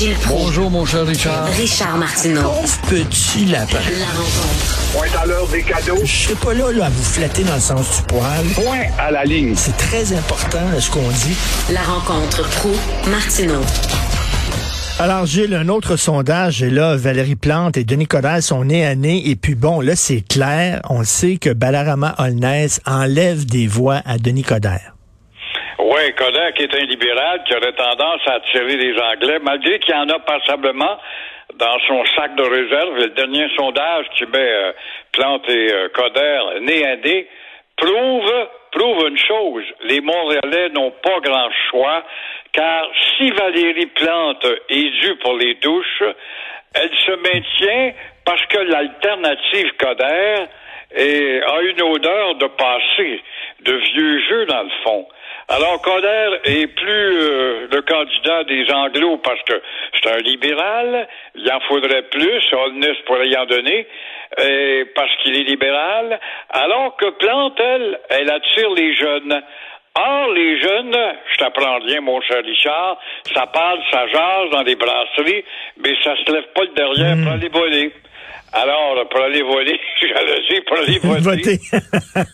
Gilles Proulx. Bonjour, mon cher Richard. Richard Martineau. Pauvre petit lapin. La rencontre. Point à l'heure des cadeaux. Je serai pas là, là, à vous flatter dans le sens du poil. Point à la ligne. C'est très important, là, ce qu'on dit. La rencontre pro martineau Alors, Gilles, un autre sondage, et là, Valérie Plante et Denis Coderre sont nés à nez, et puis bon, là, c'est clair, on sait que Balarama Holness enlève des voix à Denis Coderre. Oui, qui est un libéral qui aurait tendance à attirer les Anglais, malgré qu'il y en a passablement dans son sac de réserve. Le dernier sondage qui met euh, Plante et euh, Coderre nez à prouve, prouve une chose. Les Montréalais n'ont pas grand choix, car si Valérie Plante est due pour les douches, elle se maintient parce que l'alternative Coderre est- a une odeur de passé, de vieux jeu dans le fond. Alors, Coder est plus euh, le candidat des Anglos parce que c'est un libéral. Il en faudrait plus. Holness pourrait y en donner parce qu'il est libéral. Alors que Plante, elle, elle attire les jeunes. Or, les jeunes, je t'apprends rien, mon cher Richard, ça parle, ça jase dans les brasseries, mais ça se lève pas le derrière pour aller voler. Alors, pour aller voler, j'allais dire, pour aller voter. Voter.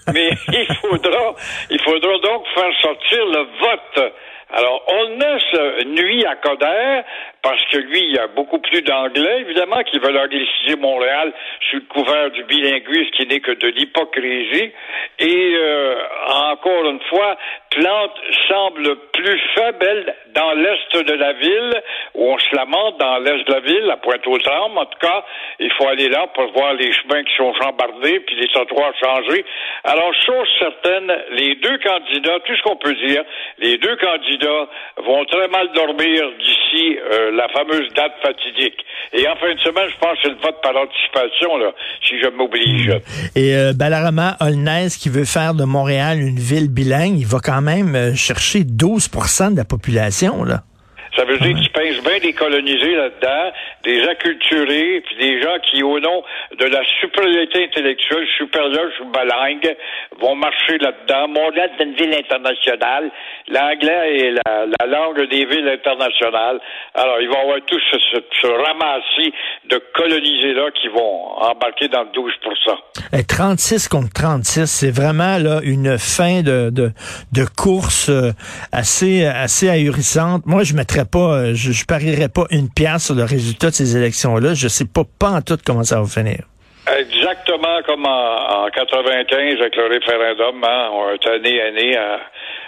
Mais il faudra, il faudra donc faire sortir le vote. Alors, Holness nuit à Coder parce que lui, il y a beaucoup plus d'anglais, évidemment, qui veulent angliciser Montréal sous le couvert du bilinguisme qui n'est que de l'hypocrisie. Et euh, encore une fois, Plante semble plus faible dans l'est de la ville, où on se lamente dans l'est de la ville, à Pointe-aux-Trembles. En tout cas, il faut aller là pour voir les chemins qui sont chambardés, puis les trottoirs changés. Alors, chose certaine, les deux candidats, tout ce qu'on peut dire, les deux candidats vont très mal dormir d'ici euh, la fameuse date fatidique. Et en fin de semaine, je pense que c'est le vote par anticipation, là, si je m'oblige. Et euh, Balarama Holness, qui veut faire de Montréal une ville bilingue, il va quand même euh, chercher 12% de la population, là. Ça veut dire qu'ils pince bien des colonisés là-dedans, des acculturés, puis des gens qui, au nom de la supériorité intellectuelle supérieure, je suis bilingue, vont marcher là-dedans. Montréal est une ville internationale. L'anglais est la, la langue des villes internationales. Alors, ils vont avoir tout ce, ce, ce ramassis de colonisés-là qui vont embarquer dans le 12 Eh, 36 contre 36, c'est vraiment là une fin de, de, de course euh, assez assez ahurissante. Moi, je mettrais pas, euh, je, je parierais pas une pièce sur le résultat de ces élections-là. Je sais pas pas en tout comment ça va finir. Exactement comme en, en 95 avec le référendum, hein, on est année année à-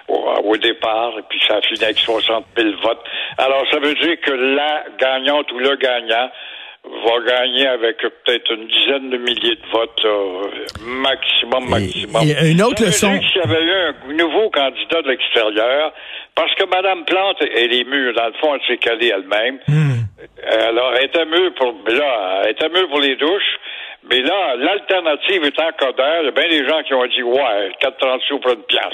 au, au départ, et puis ça a fini avec 60 000 votes. Alors, ça veut dire que la gagnante ou le gagnant va gagner avec peut-être une dizaine de milliers de votes, euh, maximum, maximum. et une autre leçon- S'il y avait eu un nouveau candidat de l'extérieur, parce que Mme Plante, elle est mûre, dans le fond, elle s'est calée elle-même. Alors, elle était mûre pour, là, elle était mûre pour les douches. Mais là, l'alternative étant Coder, il y a bien des gens qui ont dit, ouais, 4,30 sous pour une pièce.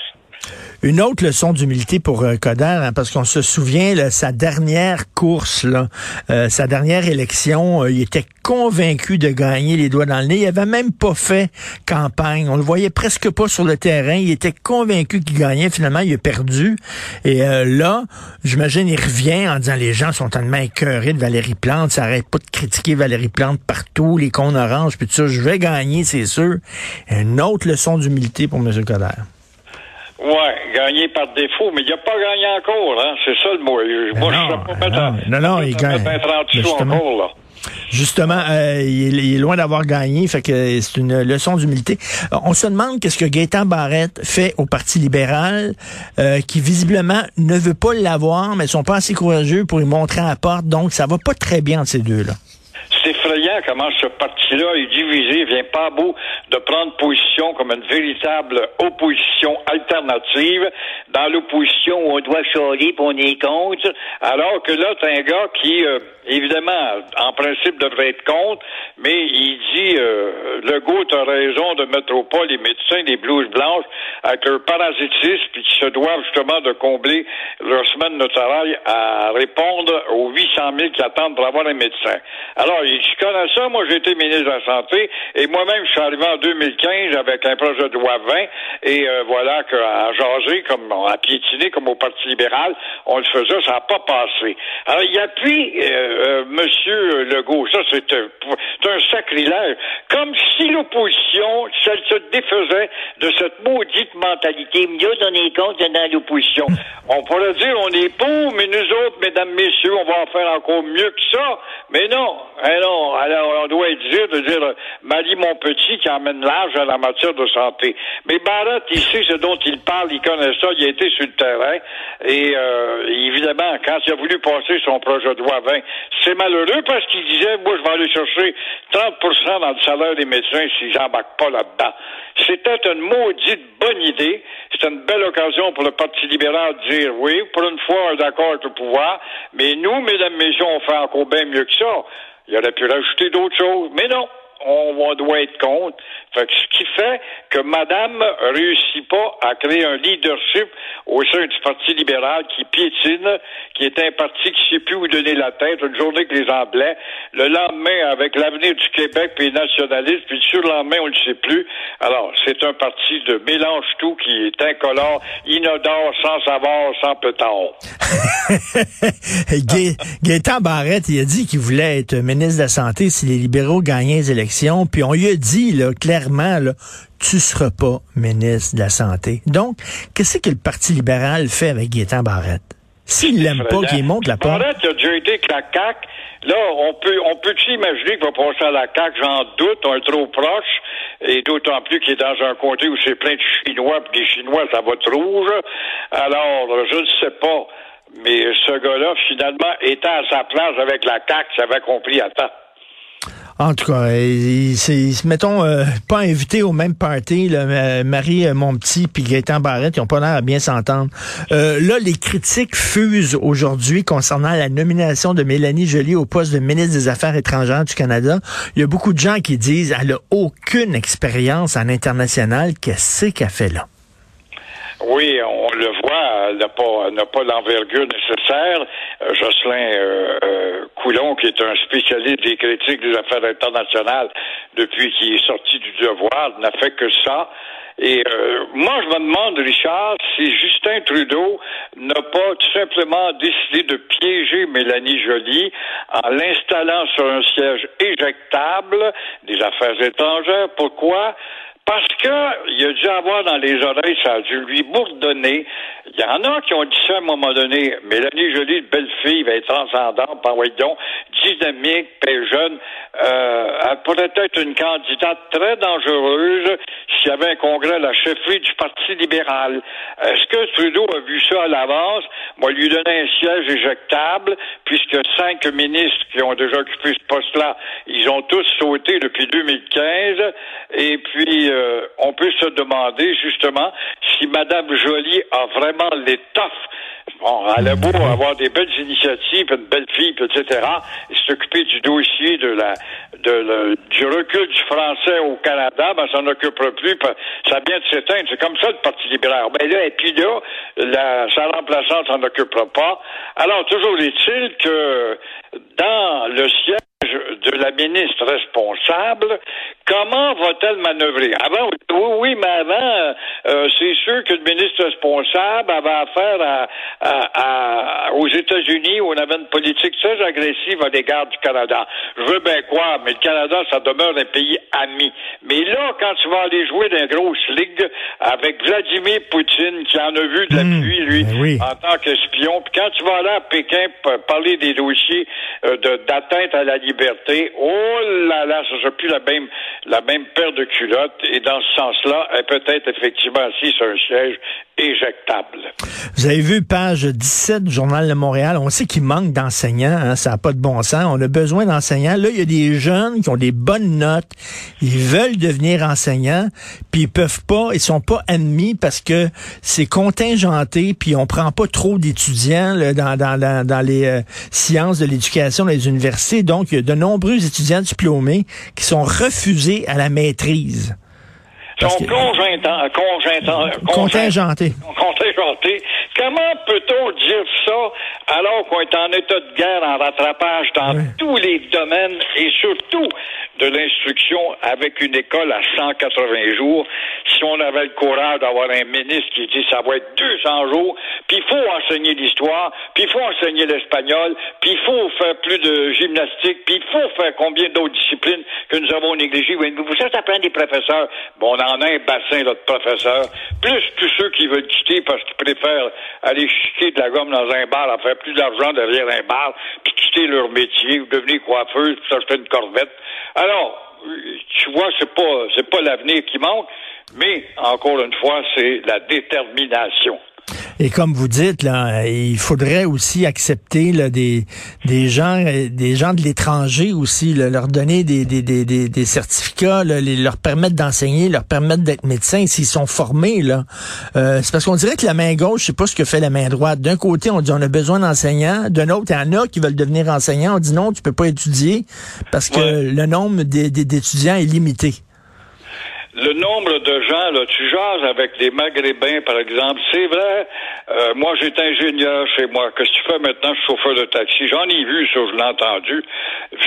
Une autre leçon d'humilité pour euh, Coder, hein, parce qu'on se souvient, là, sa dernière course, là, euh, sa dernière élection, euh, il était convaincu de gagner les doigts dans le nez. Il avait même pas fait campagne. On le voyait presque pas sur le terrain. Il était convaincu qu'il gagnait. Finalement, il a perdu. Et euh, là, j'imagine, il revient en disant les gens sont tellement écœurés de Valérie Plante. Ça arrête pas de critiquer Valérie Plante partout, les cons oranges, puis tout ça. Je vais gagner, c'est sûr. Une autre leçon d'humilité pour M. Coder. Ouais, gagné par défaut, mais il n'a pas gagné encore, hein. C'est ça le mot. Moi, je ne non, sais pas ben mettre non, non, non, il gagne. mettre 30 sous Justement. encore, là. Justement, euh, il, est, il est loin d'avoir gagné, fait que c'est une leçon d'humilité. Euh, On se demande qu'est-ce que Gaétan Barrette fait au Parti libéral, euh, qui visiblement ne veut pas l'avoir, mais sont pas assez courageux pour lui montrer à la porte. Donc, ça va pas très bien entre ces deux-là. C'est effrayant comment ce parti-là est divisé, vient pas bout de prendre position comme une véritable opposition alternative. Dans l'opposition où on doit chialer puis on contre, alors que là, t'as un gars qui, euh, évidemment, en principe devrait être contre, mais il dit, euh, Legault a raison de mettre au pas les médecins des blouses blanches avec leur parasitisme puis qui se doivent justement de combler leur semaine de travail à répondre aux 800 000 qui attendent pour avoir un médecin. Alors, il connais ça, moi j'ai été ministre de la Santé et moi-même je suis arrivé en 2015 avec un projet de loi 20 et euh, voilà qu'à jaser, comme à piétiner comme au Parti libéral, on le faisait, ça n'a pas passé. Alors il appuie euh, euh, Monsieur Legault, ça c'est un, un sacrilège, comme si l'opposition, celle se défaisait de cette maudite mentalité. Mieux donner compte dans l'opposition. on pourrait dire on est pour, mais nous autres, mesdames, messieurs, on va en faire encore mieux que ça. Mais non, eh non. Alors, on doit être dire de dire Marie mon petit qui emmène l'âge à la matière de santé. Mais Barrett, il sait ce dont il parle, il connaît ça, il a été sur le terrain. Et euh, évidemment, quand il a voulu passer son projet de loi 20, c'est malheureux parce qu'il disait, moi, je vais aller chercher 30% dans le salaire des médecins si j'embarque pas là-dedans. C'était une maudite bonne idée. C'était une belle occasion pour le Parti libéral de dire oui, pour une fois, d'accord avec le pouvoir, mais nous, mesdames, messieurs, on fait encore bien mieux que ça. Il aurait pu rajouter d'autres choses, mais non on doit être contre. Fait ce qui fait que Madame réussit pas à créer un leadership au sein du Parti libéral qui piétine, qui est un parti qui sait plus où donner la tête, une journée que les Anglais, le lendemain avec l'avenir du Québec puis les nationalistes, puis le surlendemain on ne sait plus. Alors, c'est un parti de mélange tout qui est incolore, inodore, sans savoir, sans peton. Gaétan Barrette, il a dit qu'il voulait être ministre de la Santé si les libéraux gagnaient les élections puis on lui a dit là, clairement, là, tu seras pas ministre de la Santé. Donc, qu'est-ce que le Parti libéral fait avec Gaétan Barrette? S'il l'aime pas, qu'il monte la porte. Barrette a déjà été avec la CAQ. Là, on peut, on peut imaginer qu'il va passer à la CAQ? J'en doute, on est trop proche. Et d'autant plus qu'il est dans un comté où c'est plein de Chinois, puis des Chinois, ça va trop rouge. Alors, je ne sais pas. Mais ce gars-là, finalement, étant à sa place avec la CAQ, ça avait compris à temps. En tout cas, ils, mettons, euh, pas invités au même party, là, euh, Marie, euh, mon petit, puis Gaëtan Barrette, ils ont pas l'air à bien s'entendre. là, les critiques fusent aujourd'hui concernant la nomination de Mélanie Joly au poste de ministre des Affaires étrangères du Canada. Il y a beaucoup de gens qui disent elle a aucune expérience en international. Qu'est-ce qu'elle fait là? Oui, on le voit, elle n'a pas, n'a pas l'envergure nécessaire. Euh, Jocelyn euh, euh, Coulon, qui est un spécialiste des critiques des affaires internationales depuis qu'il est sorti du devoir, n'a fait que ça. Et moi, je me demande, Richard, si Justin Trudeau n'a pas tout simplement décidé de piéger Mélanie Joly en l'installant sur un siège éjectable des affaires étrangères. Pourquoi? Parce que il a dû avoir dans les oreilles, ça a dû lui bourdonner. Il y en a qui ont dit ça à un moment donné. Mélanie Jolie, belle fille, va être transcendante, par donc, dynamique, très jeune. Euh, elle pourrait être une candidate très dangereuse s'il y avait un congrès à la chefferie du Parti libéral. Est-ce que Trudeau a vu ça à l'avance? Moi, lui donner un siège éjectable, puisque cinq ministres qui ont déjà occupé ce poste-là, ils ont tous sauté depuis 2015. Et puis, euh, on peut se demander justement si Mme Joly a vraiment l'étoffe Bon, elle a beau avoir des belles initiatives, une belle fille, etc., et s'occuper du dossier de la, de du recul du français au Canada, ben, ça n'occupera plus, ça vient de s'éteindre. C'est comme ça le Parti libéral. Ben là, et puis là, la, sa remplaçante s'en occupera pas. Alors, toujours est-il que dans le siège de la ministre responsable, comment va-t-elle manœuvrer? Avant, oui, oui, mais avant, euh, c'est sûr que le ministre responsable avait affaire à, à, aux États-Unis où on avait une politique très agressive à l'égard du Canada. Je veux bien croire, mais le Canada, ça demeure un pays ami. Mais là, quand tu vas aller jouer dans une grosse ligue avec Vladimir Poutine, qui en a vu de la hmm. pluie, lui, ben en tant qu'espion, puis quand tu vas aller à Pékin parler des dossiers euh, d'atteinte à la liberté, oh là là, ça sera plus la même, la même paire de culottes. Et dans ce sens-là, elle peut être effectivement assise sur un siège éjectable. Vous avez vu page 17 du Journal de Montréal. On sait qu'il manque d'enseignants. Hein, ça n'a pas de bon sens. On a besoin d'enseignants. Là, il y a des jeunes qui ont des bonnes notes. Ils veulent devenir enseignants, puis ils peuvent pas. Ils sont pas admis parce que c'est contingenté, puis on prend pas trop d'étudiants dans, dans, dans, les euh, sciences de l'éducation dans les universités. Donc, il y a de nombreux étudiants diplômés qui sont refusés à la maîtrise. Sont contingentés. Contingentés. Contingentés. Comment peut-on dire ça alors qu'on est en état de guerre, en rattrapage dans tous les domaines et surtout de l'instruction avec une école à 180 jours? Si on avait le courage d'avoir un ministre qui dit ça va être 200 jours, puis il faut enseigner l'histoire, puis il faut enseigner l'espagnol, puis il faut faire plus de gymnastique, puis il faut faire combien d'autres disciplines que nous avons négligées. Vous savez, ça prend des professeurs. Bon, on en a un bassin là, de professeurs, plus tous ceux qui veulent quitter parce qu'ils préfèrent aller chiquer de la gomme dans un bar, à faire plus d'argent derrière un bar, puis quitter leur métier, ou devenir coiffeuse, puis s'acheter une corvette. Alors, tu vois, c'est pas c'est pas l'avenir qui manque, mais encore une fois, c'est la détermination. Et comme vous dites, là, il faudrait aussi accepter là, des, des gens des gens de l'étranger aussi, leur donner des, des, des, des certificats, les, leur permettre d'enseigner, leur permettre d'être médecins s'ils sont formés. là. Euh, c'est parce qu'on dirait que la main gauche, je sais pas ce que fait la main droite. D'un côté, on dit on a besoin d'enseignants. D'un autre, il y en a qui veulent devenir enseignants. On dit non, tu peux pas étudier parce que le nombre d'étudiants est limité le nombre de gens, là, tu jases avec des Maghrébins, par exemple, c'est vrai, euh, moi j'étais ingénieur chez moi, qu'est-ce que tu fais maintenant, je suis chauffeur de taxi, j'en ai vu ça, je l'ai entendu,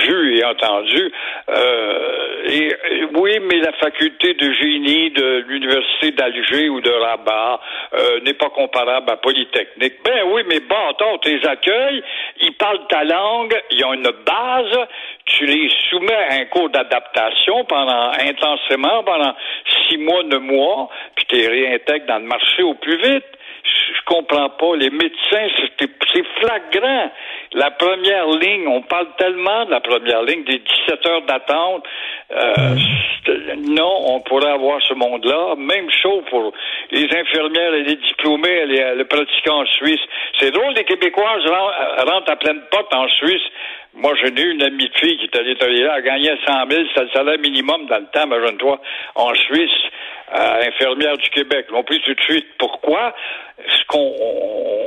vu et entendu, euh, et, oui, mais la faculté de génie de l'université d'Alger ou de Rabat euh, n'est pas comparable à Polytechnique. Ben oui, mais bon, toi, tes accueils, ils parlent ta langue, ils ont une base, tu les soumets à un cours d'adaptation pendant intensément, pendant six mois, neuf mois, puis tu les réintègres dans le marché au plus vite. Je comprends pas. Les médecins, c'est flagrant. La première ligne, on parle tellement de la première ligne, des 17 heures d'attente. Euh, non, on pourrait avoir ce monde-là. Même chose pour les infirmières et les diplômés, les, les pratiquants en Suisse. C'est drôle, les Québécoises rentrent à pleine porte en Suisse moi, j'ai eu une amie de fille qui est allée travailler là, elle gagnait 100 000, c'était le salaire minimum dans le temps, imagine-toi, en Suisse, à infirmière du Québec. On pris tout de suite. Pourquoi? Ce qu'on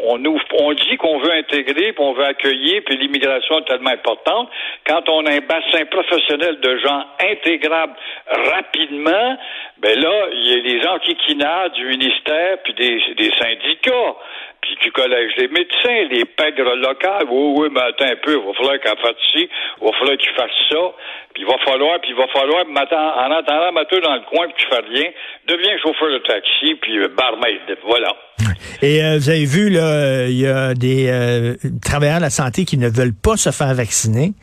on, on, dit qu'on veut intégrer, puis on veut accueillir, puis l'immigration est tellement importante. Quand on a un bassin professionnel de gens intégrables rapidement, ben là, il y a des enquiquinades du ministère, puis des, des syndicats puis du collège des médecins, les pègres locales. Oui, oui, mais attends un peu, il va falloir qu'elle fasse ci, il va falloir que tu fasses ça, puis il va falloir, puis il va falloir, en attendant, mets dans le coin, puis tu fais rien, deviens chauffeur de taxi, puis euh, barmaid, voilà. Et euh, vous avez vu, là, il y a des euh, travailleurs de la santé qui ne veulent pas se faire vacciner.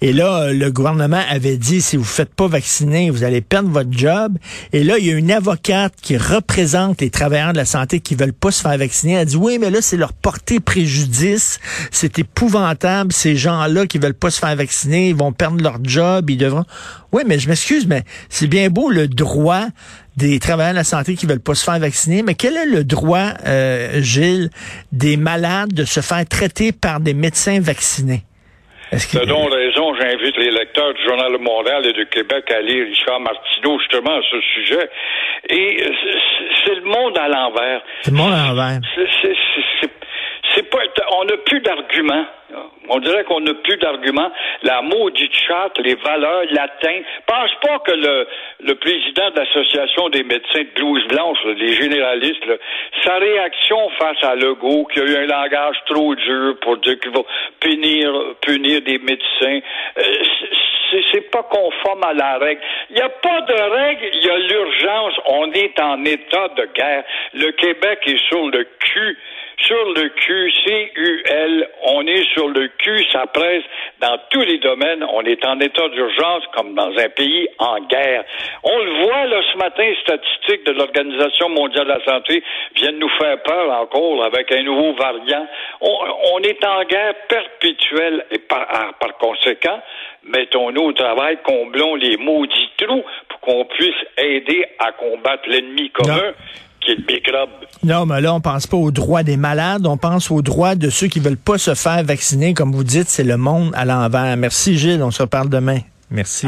Et là, le gouvernement avait dit, si vous ne faites pas vacciner, vous allez perdre votre job. Et là, il y a une avocate qui représente les travailleurs de la santé qui veulent pas se faire vacciner. Elle dit, oui, mais là, c'est leur porter préjudice. C'est épouvantable. Ces gens-là qui veulent pas se faire vacciner, ils vont perdre leur job, ils devront... Oui, mais je m'excuse, mais c'est bien beau le droit des travailleurs de la santé qui veulent pas se faire vacciner, mais quel est le droit, euh, Gilles, des malades de se faire traiter par des médecins vaccinés? De donc raison, j'invite les lecteurs du Journal de Montréal et du Québec à lire Richard Martineau justement à ce sujet. Et c'est le monde à l'envers. C'est le monde à l'envers. C'est pas, on n'a plus d'arguments. On dirait qu'on n'a plus d'arguments. La maudite charte, les valeurs, l'atteinte. Pense pas que le, le président de l'Association des médecins de blouse blanche, les généralistes, sa réaction face à Legault, qui a eu un langage trop dur pour dire qu'il va punir, punir des médecins, euh, c'est pas conforme à la règle. Il n'y a pas de règle, il y a l'urgence. On est en état de guerre. Le Québec est sur le cul sur le cul, C-U-L, on est sur le cul, ça presse dans tous les domaines. On est en état d'urgence comme dans un pays en guerre. On le voit là ce matin, les statistiques de l'Organisation mondiale de la santé viennent nous faire peur encore avec un nouveau variant. On, est en guerre perpétuelle et par, par conséquent, mettons-nous au travail, comblons les maudits trous pour qu'on puisse aider à combattre l'ennemi commun qui Non, mais là, on pense pas aux droits des malades, on pense aux droits de ceux qui veulent pas se faire vacciner. Comme vous dites, c'est le monde à l'envers. Merci, Gilles. On se reparle demain. Merci.